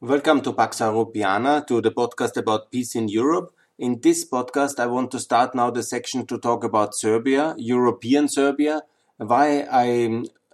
Welcome to Pax Europiana, to the podcast about peace in Europe. In this podcast, I want to start now the section to talk about Serbia, European Serbia, why I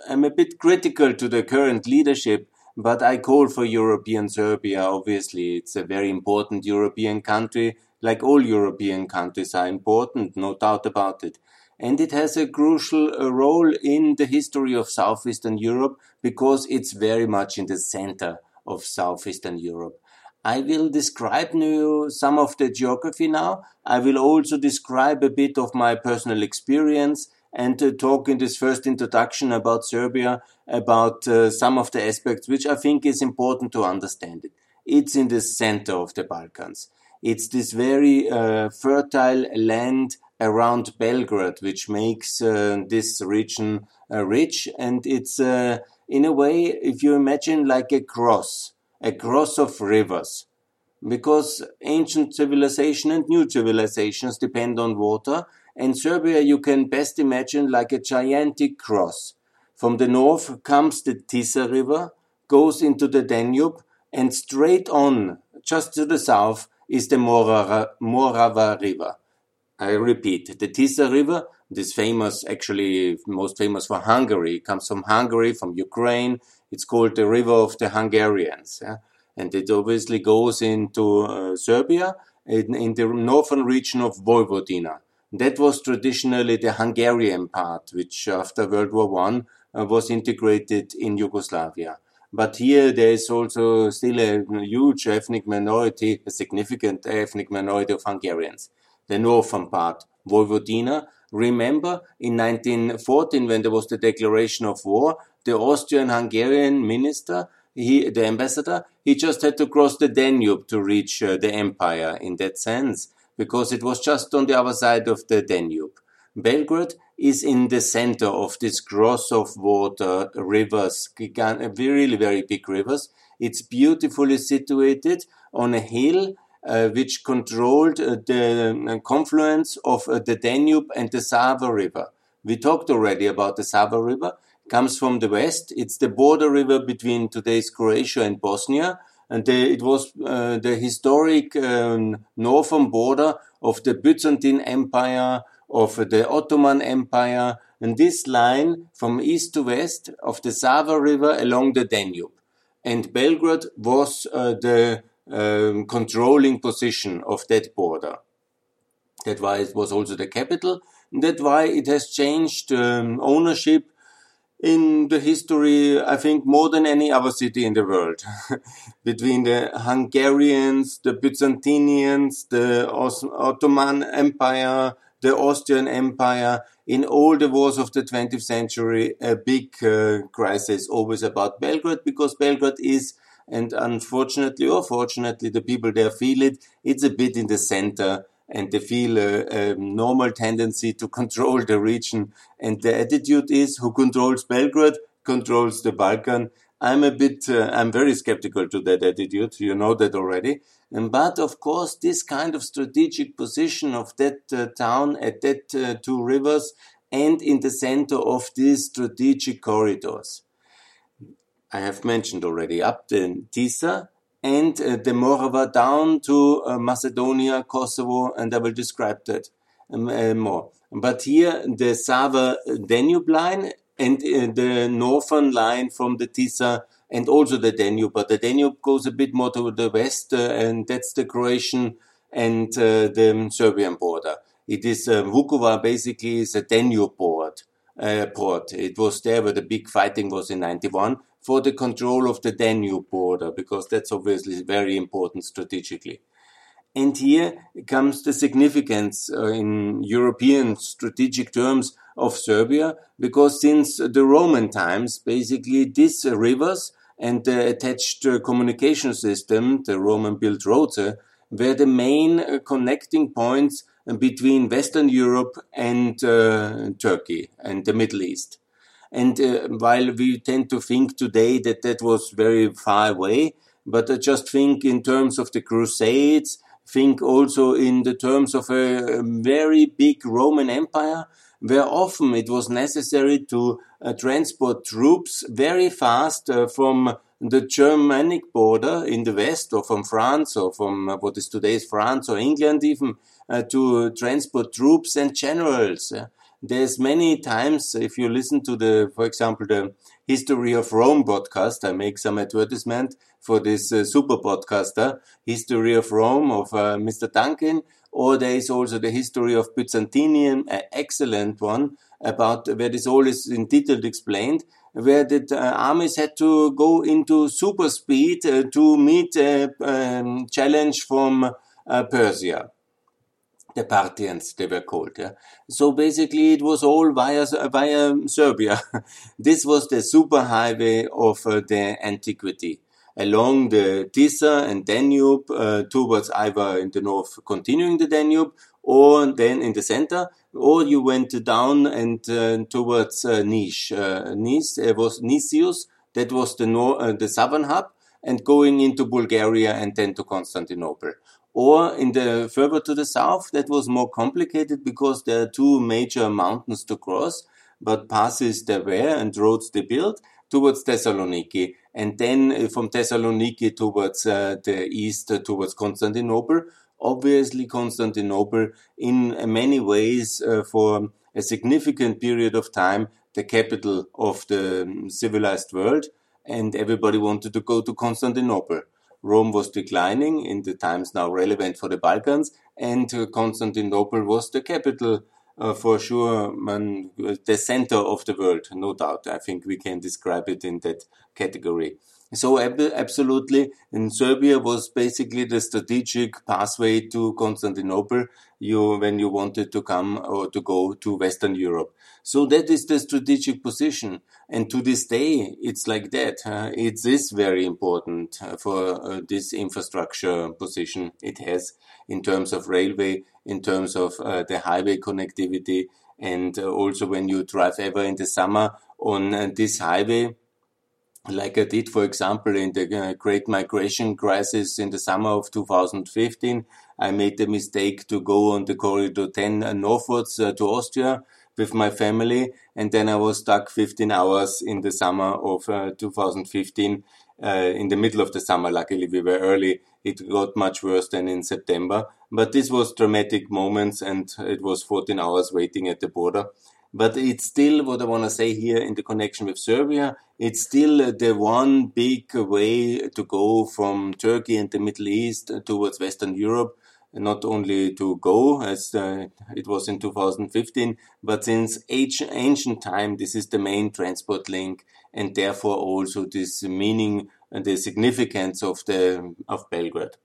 am a bit critical to the current leadership, but I call for European Serbia. Obviously, it's a very important European country, like all European countries are important, no doubt about it. And it has a crucial uh, role in the history of Southeastern Europe because it's very much in the center of Southeastern Europe. I will describe you some of the geography now. I will also describe a bit of my personal experience and uh, talk in this first introduction about Serbia about uh, some of the aspects which I think is important to understand it. It's in the center of the Balkans. It's this very uh, fertile land around Belgrade which makes uh, this region uh, rich and it's uh, in a way, if you imagine like a cross, a cross of rivers, because ancient civilization and new civilizations depend on water, and Serbia you can best imagine like a gigantic cross. From the north comes the Tisa River, goes into the Danube, and straight on, just to the south, is the Morava, Morava River. I repeat, the Tisa River this famous, actually most famous for Hungary. It comes from Hungary, from Ukraine. It's called the River of the Hungarians. Yeah? And it obviously goes into uh, Serbia in, in, the northern region of Vojvodina. That was traditionally the Hungarian part, which after World War One uh, was integrated in Yugoslavia. But here there is also still a huge ethnic minority, a significant ethnic minority of Hungarians. The northern part, Vojvodina, Remember, in 1914, when there was the declaration of war, the Austrian-Hungarian minister, he, the ambassador, he just had to cross the Danube to reach uh, the empire in that sense, because it was just on the other side of the Danube. Belgrade is in the center of this cross of water rivers, really very big rivers. It's beautifully situated on a hill which controlled uh, the uh, confluence of the Danube and the Sava River. We talked already about the Sava River. It comes from the west. It's the border river between today's Croatia and Bosnia. And the, it was uh, the historic um, northern border of the Byzantine Empire, of the Ottoman Empire, and this line from east to west of the Sava River along the Danube. And Belgrade was uh, the um, controlling position of that border. That's why it was also the capital. That's why it has changed um, ownership in the history, I think, more than any other city in the world. Between the Hungarians, the Byzantinians, the Ottoman Empire, the Austrian Empire, in all the wars of the 20th century, a big uh, crisis always about Belgrade because Belgrade is and unfortunately or fortunately, the people there feel it. It's a bit in the center and they feel a, a, normal tendency to control the region. And the attitude is who controls Belgrade controls the Balkan. I'm a bit, uh, I'm very skeptical to that attitude. You know that already. And, but of course, this kind of strategic position of that uh, town at that uh, two rivers and in the center of these strategic corridors. I have mentioned already, up the Tisa and uh, the Morava down to uh, Macedonia, Kosovo, and I will describe that um, uh, more. But here, the Sava Danube line and uh, the northern line from the Tisa and also the Danube. But the Danube goes a bit more to the west, uh, and that's the Croatian and uh, the Serbian border. It is Vukovar basically is a Danube port. Port. It was there where the big fighting was in 91 for the control of the Danube border, because that's obviously very important strategically. And here comes the significance uh, in European strategic terms of Serbia, because since the Roman times, basically these rivers and the attached uh, communication system, the Roman built roads, uh, were the main uh, connecting points between Western Europe and uh, Turkey and the Middle East. And uh, while we tend to think today that that was very far away, but I just think in terms of the Crusades, think also in the terms of a very big Roman Empire, where often it was necessary to uh, transport troops very fast uh, from the Germanic border in the west or from France or from uh, what is today's France or England even uh, to transport troops and generals. There's many times if you listen to the, for example, the History of Rome podcast, I make some advertisement for this uh, super podcaster, History of Rome of uh, Mr. Duncan, or there is also the History of Byzantium, an excellent one about where this all is in detail explained where the uh, armies had to go into super speed uh, to meet a um, challenge from uh, Persia. The Parthians, they were called. Yeah? So basically, it was all via via Serbia. this was the superhighway of uh, the antiquity along the Tisa and Danube uh, towards either in the north, continuing the Danube, or then in the center, or you went down and uh, towards uh, Niš. Uh, Niš was Nicias, that was the nor- uh, the southern hub, and going into Bulgaria and then to Constantinople. Or in the further to the south, that was more complicated because there are two major mountains to cross, but passes there were and roads they built towards Thessaloniki, and then uh, from Thessaloniki towards uh, the east, uh, towards Constantinople, obviously Constantinople in many ways uh, for a significant period of time the capital of the um, civilized world. And everybody wanted to go to Constantinople. Rome was declining in the times now relevant for the Balkans and uh, Constantinople was the capital uh, for sure man, the center of the world, no doubt. I think we can describe it in that category. So absolutely, in Serbia was basically the strategic pathway to Constantinople. You when you wanted to come or to go to Western Europe. So that is the strategic position, and to this day, it's like that. Uh, it is very important uh, for uh, this infrastructure position it has in terms of railway, in terms of uh, the highway connectivity, and uh, also when you drive ever in the summer on this highway like I did, for example, in the uh, Great Migration Crisis in the summer of 2015. I made the mistake to go on the Corridor 10 uh, northwards uh, to Austria with my family, and then I was stuck 15 hours in the summer of uh, 2015. Uh, in the middle of the summer, luckily we were early. It got much worse than in September, but this was dramatic moments, and it was 14 hours waiting at the border. But it's still what I want to say here in the connection with Serbia. It's still the one big way to go from Turkey and the Middle East towards Western Europe. Not only to go as uh, it was in 2015, but since ancient time, this is the main transport link, and therefore also this meaning and the significance of the of Belgrade.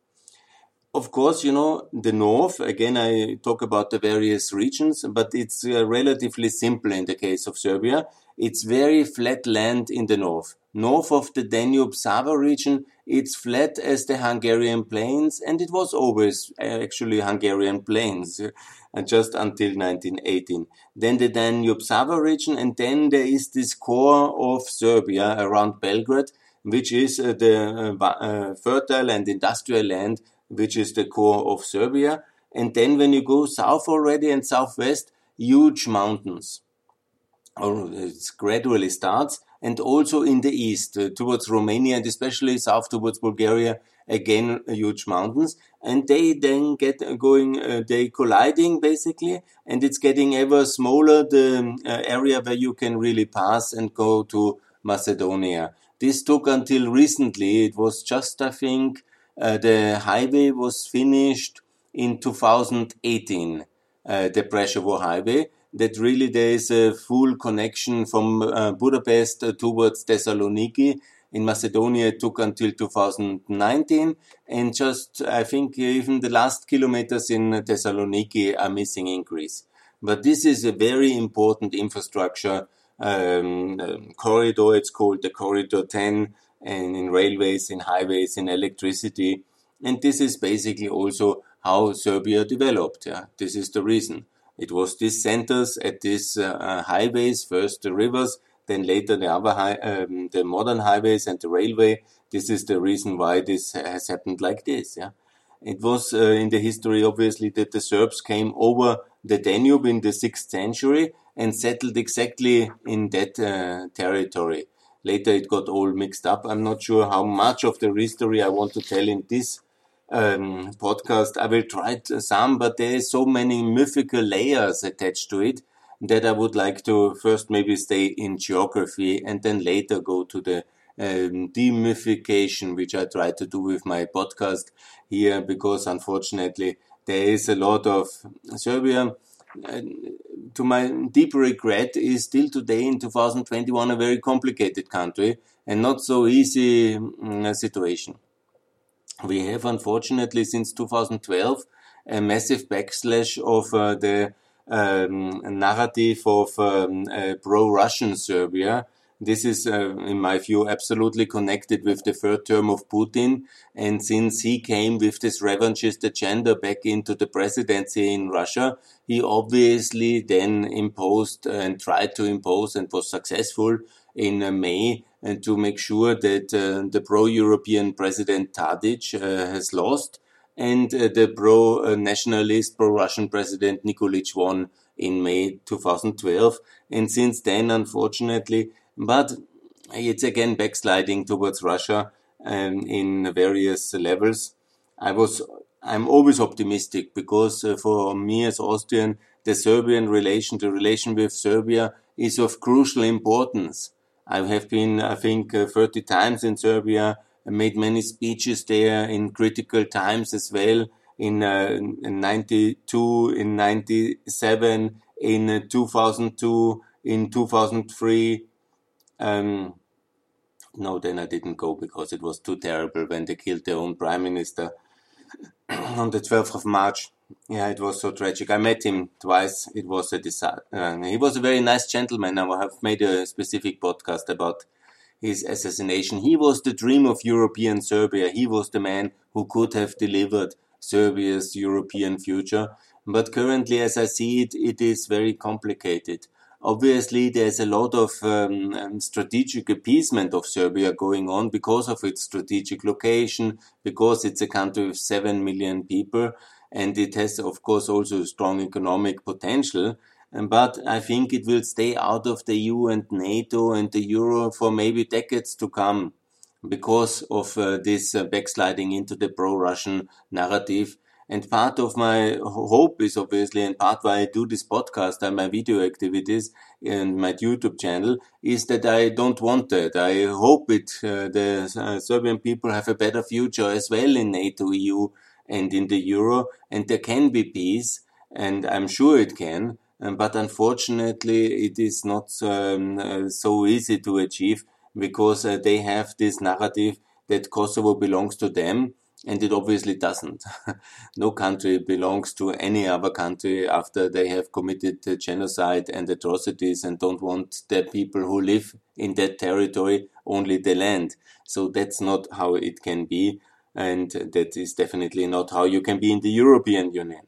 Of course, you know, the north, again, I talk about the various regions, but it's uh, relatively simple in the case of Serbia. It's very flat land in the north. North of the Danube Sava region, it's flat as the Hungarian plains, and it was always uh, actually Hungarian plains uh, just until 1918. Then the Danube Sava region, and then there is this core of Serbia around Belgrade, which is uh, the uh, fertile and industrial land which is the core of Serbia. And then when you go south already and southwest, huge mountains. Or it gradually starts. And also in the east, uh, towards Romania and especially south towards Bulgaria, again, huge mountains. And they then get going, uh, they colliding basically, and it's getting ever smaller, the uh, area where you can really pass and go to Macedonia. This took until recently. It was just, I think, the highway was finished in 2018, uh, the Preševo highway. That really there is a full connection from uh, Budapest towards Thessaloniki. In Macedonia, it took until 2019, and just I think even the last kilometers in Thessaloniki are missing in Greece. But this is a very important infrastructure um, um, corridor. It's called the Corridor 10 and in railways, in highways, in electricity. And this is basically also how Serbia developed. Yeah? This is the reason. It was these centers at these uh, uh, highways, first the rivers, then later the other high, um, the modern highways and the railway. This is the reason why this has happened like this. Yeah, it was uh, in the history obviously that the Serbs came over the Danube in the sixth century and settled exactly in that uh, territory. Later it got all mixed up. I'm not sure how much of the history I want to tell in this um, podcast. I will try some, but there is so many mythical layers attached to it that I would like to first maybe stay in geography and then later go to the um, demythification, which I try to do with my podcast here, because unfortunately there is a lot of Serbia. To my deep regret, is still today in 2021 a very complicated country and not so easy um, situation. We have unfortunately since 2012 a massive backslash of uh, the um, narrative of um, uh, pro-Russian Serbia. This is, uh, in my view, absolutely connected with the third term of Putin. And since he came with this revanchist agenda back into the presidency in Russia, he obviously then imposed and tried to impose and was successful in uh, May and to make sure that uh, the pro-European president Tadic uh, has lost and uh, the pro-nationalist, pro-Russian president Nikolic won in May 2012. And since then, unfortunately, but it's again backsliding towards Russia um, in various levels. I was, I'm always optimistic because uh, for me as Austrian, the Serbian relation, the relation with Serbia is of crucial importance. I have been, I think, uh, 30 times in Serbia made many speeches there in critical times as well. In, uh, in 92, in 97, in uh, 2002, in 2003. Um, no, then I didn't go because it was too terrible when they killed their own prime minister on the 12th of March. Yeah, it was so tragic. I met him twice. It was a disaster. Uh, he was a very nice gentleman. I have made a specific podcast about his assassination. He was the dream of European Serbia. He was the man who could have delivered Serbia's European future. But currently, as I see it, it is very complicated. Obviously, there's a lot of um, um strategic appeasement of Serbia going on because of its strategic location, because it's a country with 7 million people, and it has, of course, also strong economic potential. But I think it will stay out of the EU and NATO and the Euro for maybe decades to come because of uh, this uh, backsliding into the pro-Russian narrative. And part of my hope is obviously, and part why I do this podcast and my video activities and my YouTube channel is that I don't want that. I hope it, uh, the uh, Serbian people have a better future as well in NATO, EU, and in the Euro, and there can be peace, and I'm sure it can. Um, but unfortunately, it is not um, uh, so easy to achieve because uh, they have this narrative that Kosovo belongs to them, and it obviously doesn't. no country belongs to any other country after they have committed genocide and atrocities and don't want the people who live in that territory only the land. So that's not how it can be, and that is definitely not how you can be in the European Union.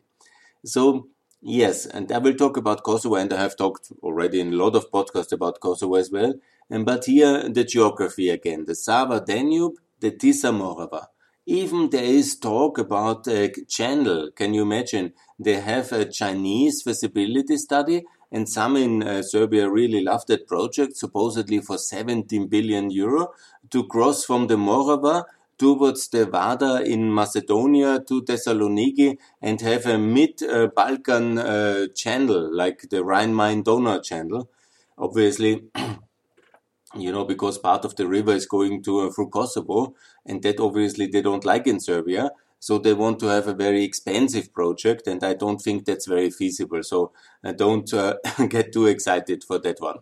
So Yes, and I will talk about Kosovo, and I have talked already in a lot of podcasts about Kosovo as well. And but here the geography again: the Sava Danube, the Tisa Morava. Even there is talk about a channel. Can you imagine? They have a Chinese feasibility study, and some in uh, Serbia really love that project, supposedly for 17 billion euro, to cross from the Morava towards the Vardar in Macedonia to Thessaloniki and have a mid-Balkan uh, channel, like the Rhine-Main-Donau channel. Obviously, you know, because part of the river is going to uh, through Kosovo, and that obviously they don't like in Serbia. So they want to have a very expensive project, and I don't think that's very feasible. So uh, don't uh, get too excited for that one.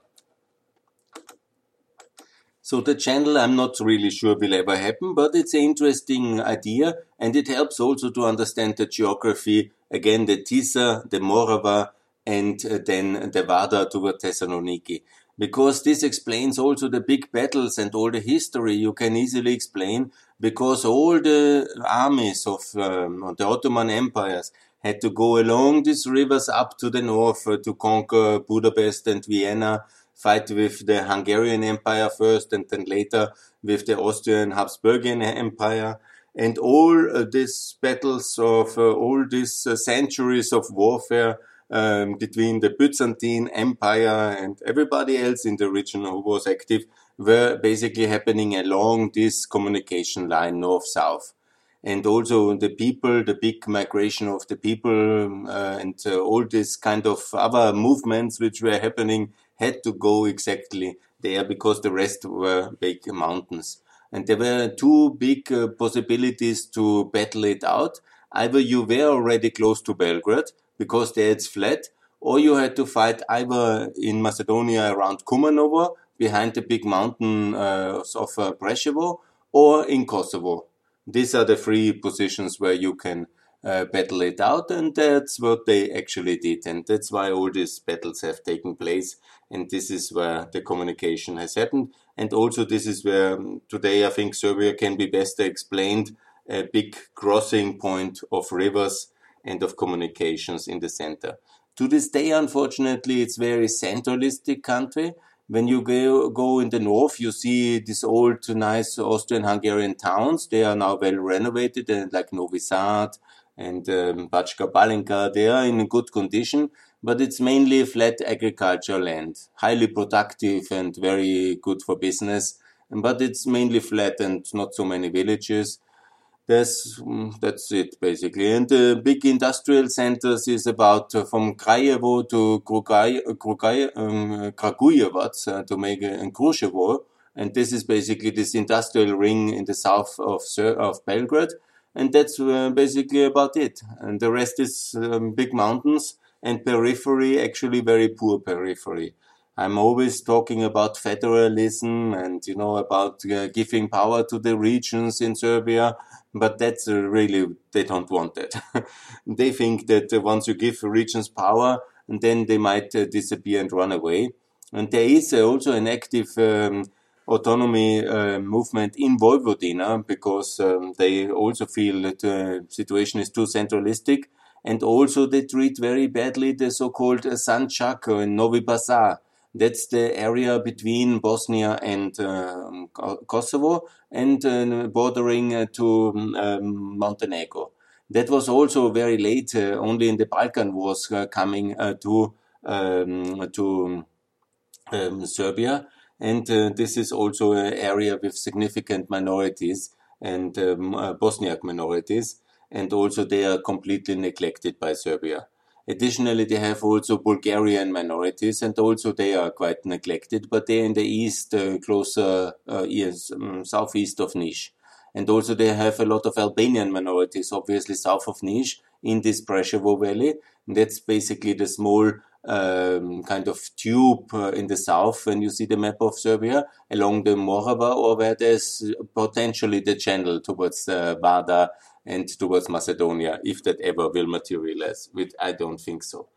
So the channel, I'm not really sure will ever happen, but it's an interesting idea and it helps also to understand the geography. Again, the Tisa, the Morava, and uh, then the Vardar toward Thessaloniki. Because this explains also the big battles and all the history you can easily explain because all the armies of um, the Ottoman empires had to go along these rivers up to the north uh, to conquer Budapest and Vienna fight with the Hungarian Empire first and then later with the Austrian Habsburgian Empire. And all uh, these battles of uh, all these uh, centuries of warfare um, between the Byzantine Empire and everybody else in the region who was active were basically happening along this communication line north-south. And also the people, the big migration of the people, uh, and uh, all this kind of other movements which were happening had to go exactly there because the rest were big mountains. And there were two big uh, possibilities to battle it out. Either you were already close to Belgrade because there it's flat, or you had to fight either in Macedonia around Kumanovo, behind the big mountain uh, of uh, Preševo, or in Kosovo. These are the three positions where you can uh, battle it out, and that's what they actually did, and that's why all these battles have taken place, and this is where the communication has happened, and also this is where um, today I think Serbia can be best explained a big crossing point of rivers and of communications in the center. To this day, unfortunately, it's very centralistic country. When you go, go in the north, you see these old, nice Austrian-Hungarian towns. They are now well renovated, and like Novi Sad and um, Bačka they are in good condition. But it's mainly flat agricultural land, highly productive and very good for business. But it's mainly flat and not so many villages that's mm, that's it basically. And the big industrial centers is about uh, from Kraljevo to Kragujevac um, uh, to make and Kruševo. And this is basically this industrial ring in the south of of Belgrade. And that's uh, basically about it. And the rest is um, big mountains and periphery, actually very poor periphery. I'm always talking about federalism and, you know, about uh, giving power to the regions in Serbia but that's uh, really they don't want that. they think that uh, once you give regions power, then they might uh, disappear and run away. And there is also an active um, autonomy uh, movement in Vojvodina because um, they also feel that the situation is too centralistic. And also they treat very badly the so-called Sanjak in Novi Pazar that's the area between Bosnia and uh, Kosovo and uh, bordering uh, to um, Montenegro. That was also very late, uh, only in the Balkan wars uh, coming to um, to um, Serbia. And this is also an area with significant minorities and um, Bosniak minorities. And also they are completely neglected by Serbia. Additionally, they have also Bulgarian minorities, and also they are quite neglected, but they're in the east, uh, closer, uh, yes, um, southeast of Niš. And also they have a lot of Albanian minorities, obviously south of Niš, in this Preševo Valley. And that's basically the small um, kind of tube uh, in the south when you see the map of Serbia along the Morava or where there's potentially the channel towards uh, Vardar and towards Macedonia, if that ever will materialize, which I don't think so.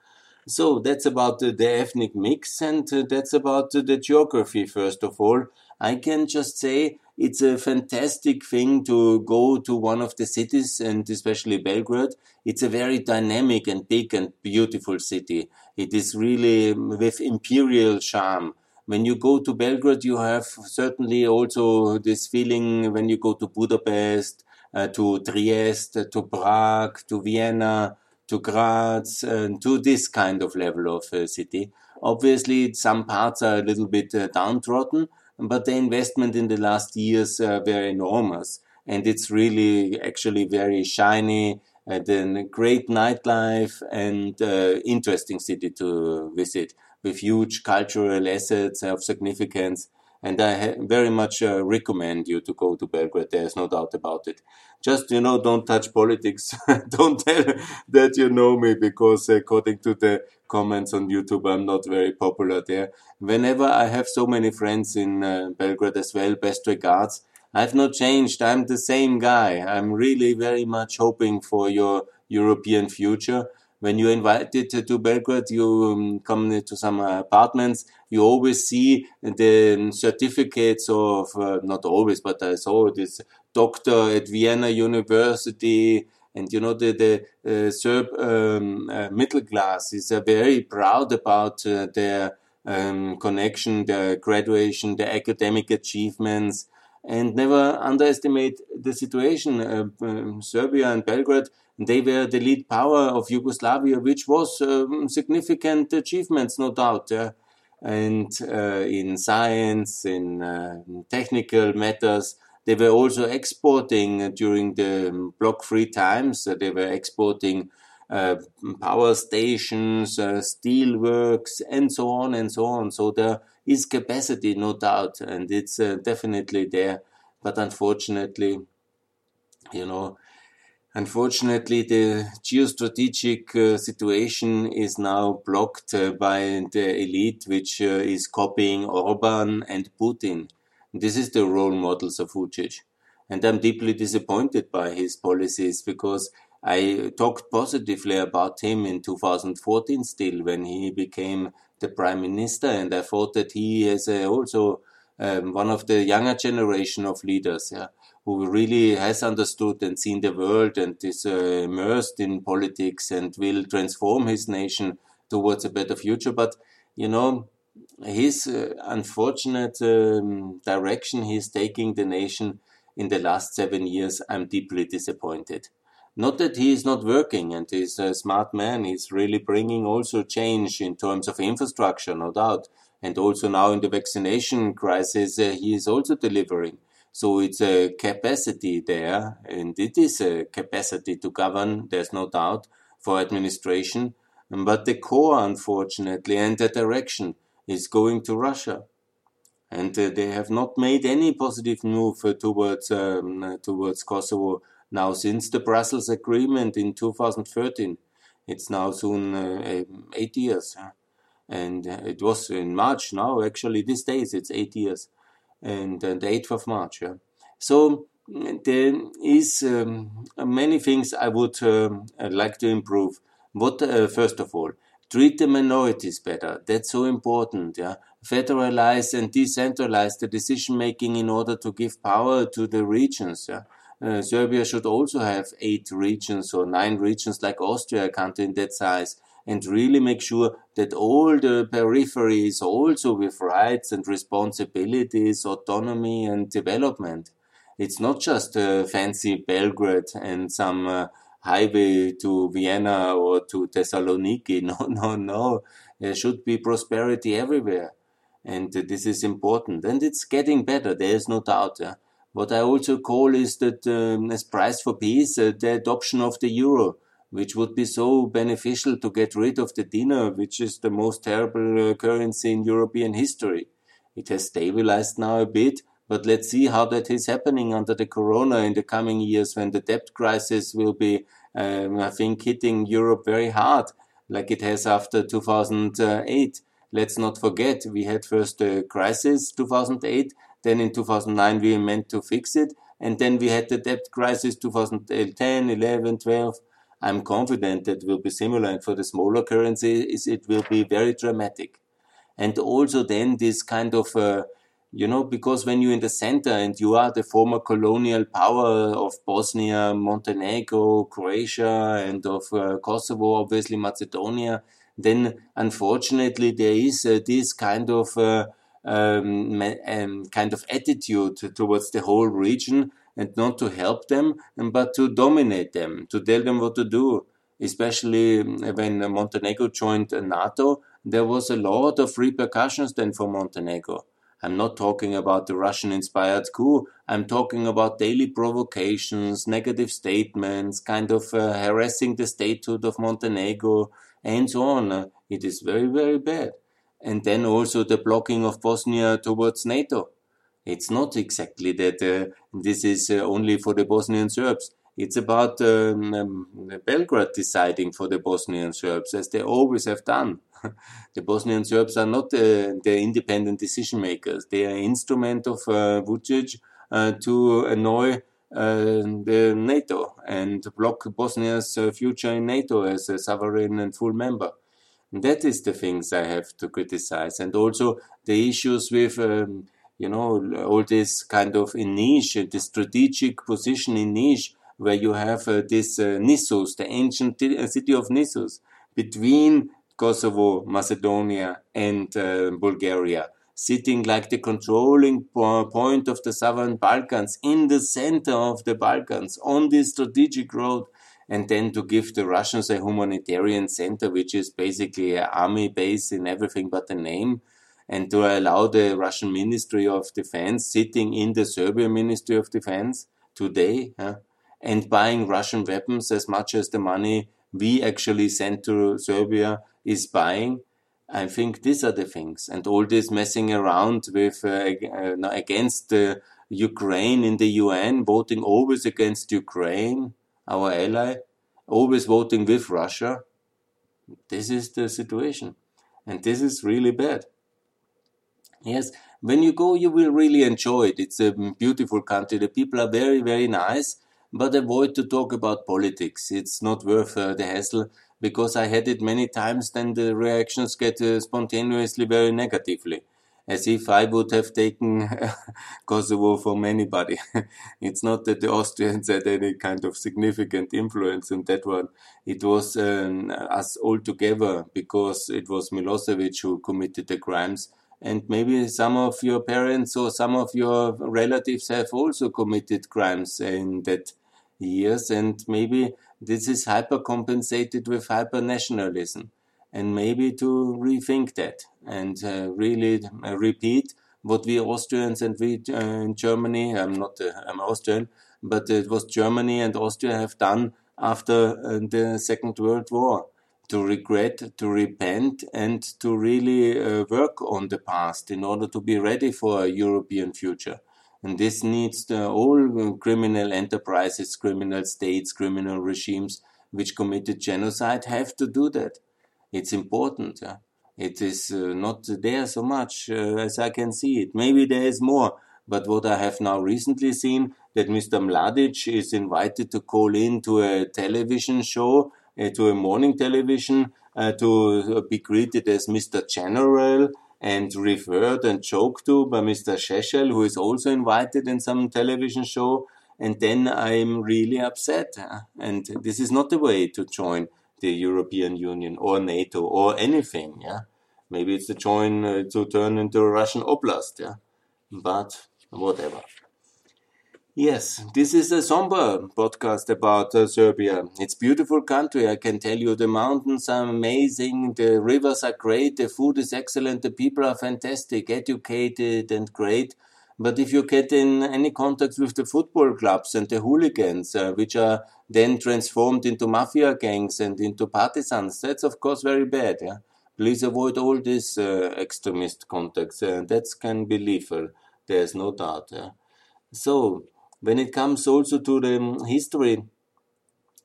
So that's about the, the ethnic mix, and uh, that's about the geography, first of all. I can just say it's a fantastic thing to go to one of the cities, and especially Belgrade. It's a very dynamic and big and beautiful city. It is really with imperial charm. When you go to Belgrade, you have certainly also this feeling when you go to Budapest, uh, to Trieste, to Prague, to Vienna, to Graz, and to this kind of level of uh, city. Obviously, some parts are a little bit uh, downtrodden, but the investment in the last years uh, were enormous. And it's really actually very shiny, and a great nightlife and uh, interesting city to visit with huge cultural assets of significance and I very much uh, recommend you to go to Belgrade. There's no doubt about it. Just you know, don't touch politics. don't tell that you know me because according to the comments on YouTube, I'm not very popular there. Whenever I have so many friends in uh, Belgrade as well, best regards. I've not changed. I'm the same guy. I'm really very much hoping for your European future when you're invited to Belgrade, you um, come to some apartments, you always see the certificates of, uh, not always, but I saw this doctor at Vienna University, and you know the the uh, Serb um, uh, middle class is uh, very proud about uh, their um, connection, their graduation, their academic achievements, and never underestimate the situation. Uh, um, Serbia and Belgrade they were the lead power of Yugoslavia, which was um, significant achievements, no doubt. And uh, in science, in uh, technical matters. They were also exporting during the block free times. they were exporting uh, power stations, uh, steel works, and so on and so on. So there is capacity, no doubt, and it's uh, definitely there. But unfortunately, you know, unfortunately, the geostrategic uh, situation is now blocked uh, by the elite, which uh, is copying Orban and Putin. This is the role models of Vucic. And I'm deeply disappointed by his policies because I talked positively about him in 2014 still when he became the prime minister. And I thought that he is uh, also um, one of the younger generation of leaders yeah, who really has understood and seen the world and is uh, immersed in politics and will transform his nation towards a better future. But, you know, his uh, unfortunate um, direction he's taking the nation in the last seven years, I'm deeply disappointed. Not that he is not working and he's a smart man. He's really bringing also change in terms of infrastructure, no doubt. And also now in the vaccination crisis, uh, he is also delivering. So it's a capacity there, and it is a capacity to govern, there's no doubt, for administration. But the core, unfortunately, and the direction is going to Russia. And uh, they have not made any positive move uh, towards, um, towards Kosovo now since the Brussels Agreement in 2013. It's now soon uh, eight years. And uh, it was in March now, actually, these days it's eight years. And, and the 8th of March. Yeah. So there is um, many things I would um, like to improve. What, uh, first of all, treat the minorities better. That's so important. Yeah, federalize and decentralize the decision making in order to give power to the regions. Yeah, uh, Serbia should also have eight regions or nine regions like Austria, a country in that size, and really make sure that all the peripheries also with rights and responsibilities, autonomy and development. It's not just a fancy Belgrade and some uh, highway to Vienna or to Thessaloniki. No, no, no. There should be prosperity everywhere. And uh, this is important. And it's getting better. There is no doubt. Uh, what I also call is that um, as price for peace, uh, the adoption of the euro, which would be so beneficial to get rid of the dinar, which is the most terrible uh, currency in European history. It has stabilized now a bit, but let's see how that is happening under the corona in the coming years when the debt crisis will be, um, I think, hitting Europe very hard, like it has after 2008. Let's not forget, we had first the crisis 2008, then in 2009, we meant to fix it. And then we had the debt crisis 2010, 11, 12. I'm confident that will be similar. And for the smaller currencies, it will be very dramatic. And also then this kind of, uh, you know, because when you're in the center and you are the former colonial power of Bosnia, Montenegro, Croatia, and of uh, Kosovo, obviously Macedonia, then unfortunately there is uh, this kind of uh, um, um, kind of attitude towards the whole region and not to help them, but to dominate them, to tell them what to do. Especially when Montenegro joined NATO, there was a lot of repercussions then for Montenegro. I'm not talking about the Russian inspired coup. I'm talking about daily provocations, negative statements, kind of uh, harassing the statehood of Montenegro, and so on. It is very, very bad and then also the blocking of Bosnia towards NATO. It's not exactly that uh, this is uh, only for the Bosnian Serbs. It's about um, um, Belgrade deciding for the Bosnian Serbs, as they always have done. the Bosnian Serbs are not uh, the independent decision makers. They are instrument of uh, Vucic uh, to annoy uh, the NATO and block Bosnia's future in NATO as a sovereign and full member. That is the things I have to criticize, and also the issues with, um, you know, all this kind of in Niš, the strategic position in Niš, where you have uh, this uh, the ancient uh, city of Nissos, between Kosovo, Macedonia, and uh, Bulgaria, sitting like the controlling point of the southern Balkans, in the center of the Balkans, on this strategic road and then to give the Russians a humanitarian center, which is basically an army base in everything but the name. And to allow the Russian Ministry of Defense sitting in the Serbian Ministry of Defense today and buying Russian weapons as much as the money we actually sent to Serbia is buying. I think these are the things, and all this messing around with uh, uh, against uh, Ukraine in the UN, voting always against Ukraine, our ally, always voting with Russia. This is the situation, and this is really bad. Yes, when you go, you will really enjoy it. It's a beautiful country. The people are very, very nice, but avoid to talk about politics. It's not worth uh, the hassle because I had it many times. Then the reactions get uh, spontaneously very negatively, as if I would have taken Kosovo from anybody. it's not that the Austrians had any kind of significant influence in that one. It was um, us all together because it was Milosevic who committed the crimes. And maybe some of your parents or some of your relatives have also committed crimes in that years, and maybe this is hyper compensated with hyper nationalism, and maybe to rethink that and uh, really uh, repeat what we Austrians and we uh, in Germany, I'm not, uh, I'm Austrian, but it was Germany and Austria have done after uh, the Second World War to regret, to repent, and to really uh, work on the past in order to be ready for a European future. And this needs the, all criminal enterprises, criminal states, criminal regimes which committed genocide have to do that. It's important. Yeah? It is uh, not there so much uh, as I can see it. Maybe there is more. But what I have now recently seen that Mr. Mladic is invited to call in to a television show, uh, to a morning television, uh, to be greeted as Mr. General and referred and joked to by Mr. Šešelj, who is also invited in some television show. And then I'm really upset. And this is not the way to join the European Union or NATO or anything. Yeah, maybe it's to join uh, to turn into a Russian oblast. Yeah, but whatever. Yes, this is a somber podcast about uh, Serbia. It's beautiful country, I can tell you. The mountains are amazing, the rivers are great, the food is excellent, the people are fantastic, educated and great. But if you get in any contact with the football clubs and the hooligans, uh, which are then transformed into mafia gangs and into partisans, that's of course very bad. Yeah? Please avoid all these uh, extremist contacts. Uh, that can be lethal. There's no doubt. Yeah? So, when it comes also to the history,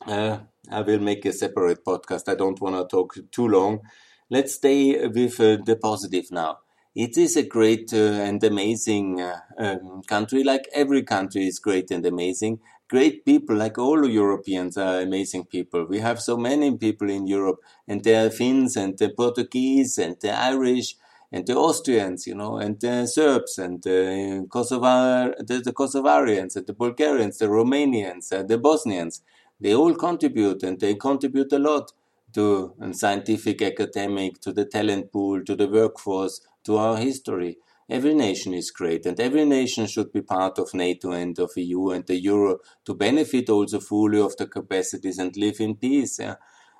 uh, I will make a separate podcast. I don't want to talk too long. Let's stay with uh, the positive now. It is a great uh, and amazing uh, um, country, like every country is great and amazing. Great people, like all Europeans, are amazing people. We have so many people in Europe, and there are Finns and the Portuguese and the Irish and the Austrians, you know, and the Serbs and the uh, Kosovar, the, the Kosovarians and the Bulgarians, the Romanians and the Bosnians. They all contribute and they contribute a lot to um, scientific, academic, to the talent pool, to the workforce, to our history. Every nation is great, and every nation should be part of NATO and of EU and the Euro to benefit also fully of the capacities and live in peace. Yeah?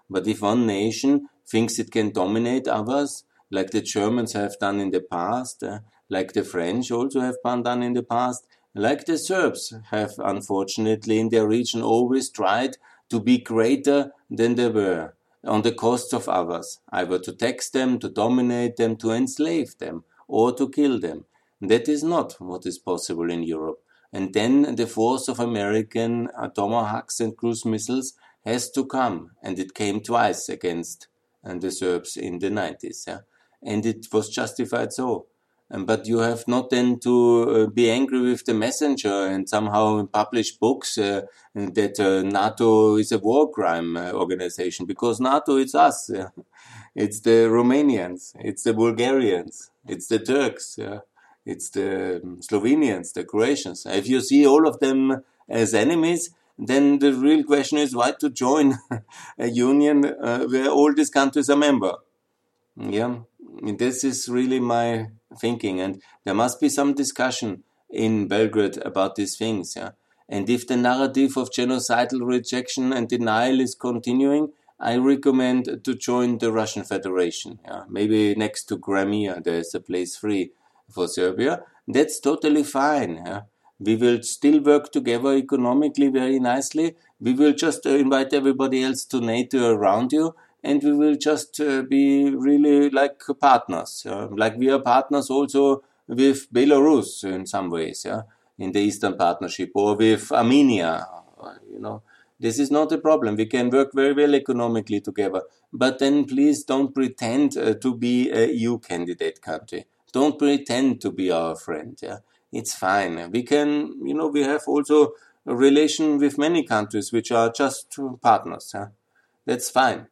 But if one nation thinks it can dominate others, like the Germans have done in the past, uh, like the French also have done in the past, like the Serbs have unfortunately in their region always tried to be greater than they were on the cost of others, either to tax them, to dominate them, to enslave them, or to kill them. That is not what is possible in Europe. And then the force of American tomahawks and cruise missiles has to come, and it came twice against and the Serbs in the 90s. Yeah? And it was justified so. But you have not then to uh, be angry with the messenger and somehow publish books uh, that uh, NATO is a war crime uh, organization because NATO is us. It's the Romanians, it's the Bulgarians, it's the Turks, it's the um, Slovenians, the Croatians. If you see all of them as enemies, then the real question is why to join a union uh, where all these countries are member. Yeah this is really my thinking, and there must be some discussion in Belgrade about these things. Yeah? And if the narrative of genocidal rejection and denial is continuing, I recommend to join the Russian Federation. Yeah? Maybe next to Crimea, there's a place free for Serbia. That's totally fine. Yeah? We will still work together economically very nicely. We will just invite everybody else to NATO around you, and we will just uh, be really like partners. Uh, like we are partners also with Belarus in some ways, yeah, in the Eastern Partnership, or with Armenia, you know. This is not a problem. We can work very well economically together. But then please don't pretend uh, to be a EU candidate country. Don't pretend to be our friend. Yeah, it's fine. We can, you know, we have also a relation with many countries which are just partners. Yeah? That's fine.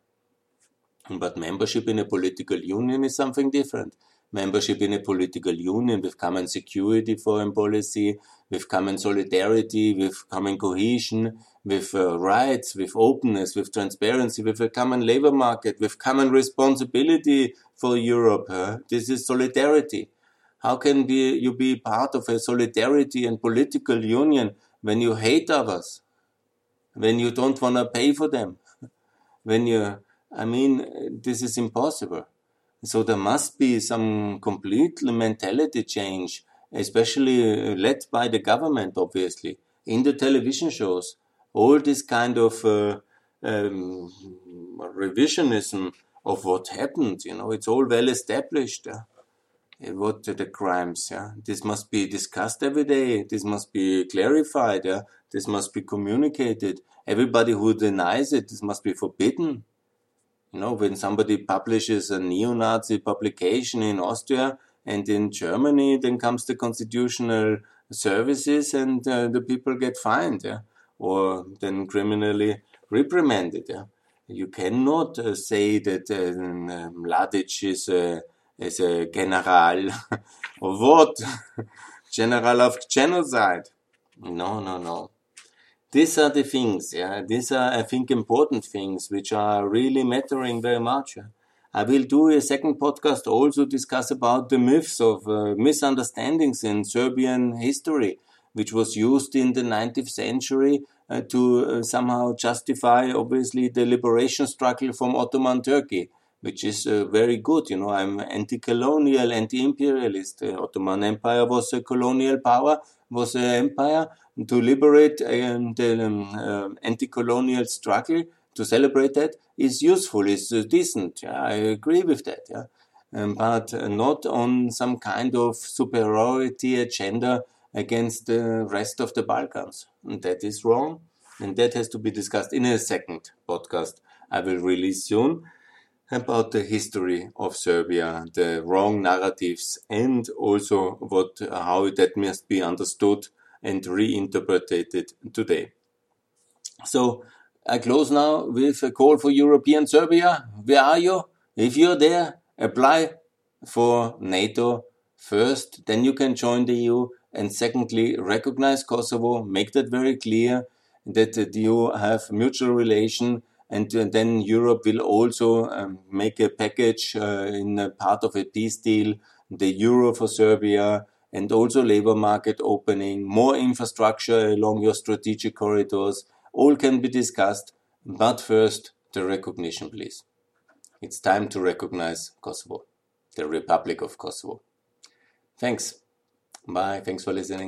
But membership in a political union is something different membership in a political union with common security foreign policy, with common solidarity, with common cohesion, with uh, rights, with openness, with transparency, with a common labor market, with common responsibility for Europe. Huh? This is solidarity. How can be, you be part of a solidarity and political union when you hate others? When you don't want to pay for them? When you, I mean, this is impossible. So there must be some complete mentality change, especially led by the government, obviously, in the television shows. All this kind of uh, um, revisionism of what happened, you know, it's all well established. Uh, what the crimes, yeah. This must be discussed every day. This must be clarified, yeah. This must be communicated. Everybody who denies it, this must be forbidden. You know, when somebody publishes a neo-Nazi publication in Austria and in Germany, then comes the constitutional services and uh, the people get fined, yeah? or then criminally reprimanded. Yeah? You cannot uh, say that uh, Mladic is a, is a general of what? general of genocide. No, no, no these are the things, yeah. These are, I think, important things which are really mattering very much. Yeah? I will do a second podcast also discuss about the myths of uh, misunderstandings in Serbian history, which was used in the 19th century uh, to uh, somehow justify, obviously, the liberation struggle from Ottoman Turkey, which is uh, very good. You know, I'm anti-colonial, anti-imperialist. The Ottoman Empire was a colonial power, was an empire to liberate and um, uh, anti-colonial struggle to celebrate that is useful, is uh, decent. Yeah, I agree with that. Yeah, um, but uh, not on some kind of superiority agenda against the rest of the Balkans. And that is wrong, and that has to be discussed in a second podcast I will release soon about the history of Serbia, the wrong narratives, and also what how that must be understood and reinterpreted today. So I close now with a call for European Serbia. Where are you? If you're there, apply for NATO first, then you can join the EU. And secondly, recognize Kosovo, make that very clear that you have mutual relation and then Europe will also um, make a package uh, in a part of a peace deal, the euro for Serbia, and also labor market opening, more infrastructure along your strategic corridors, all can be discussed. But first, the recognition, please. It's time to recognize Kosovo, the Republic of Kosovo. Thanks. Bye. Thanks for listening.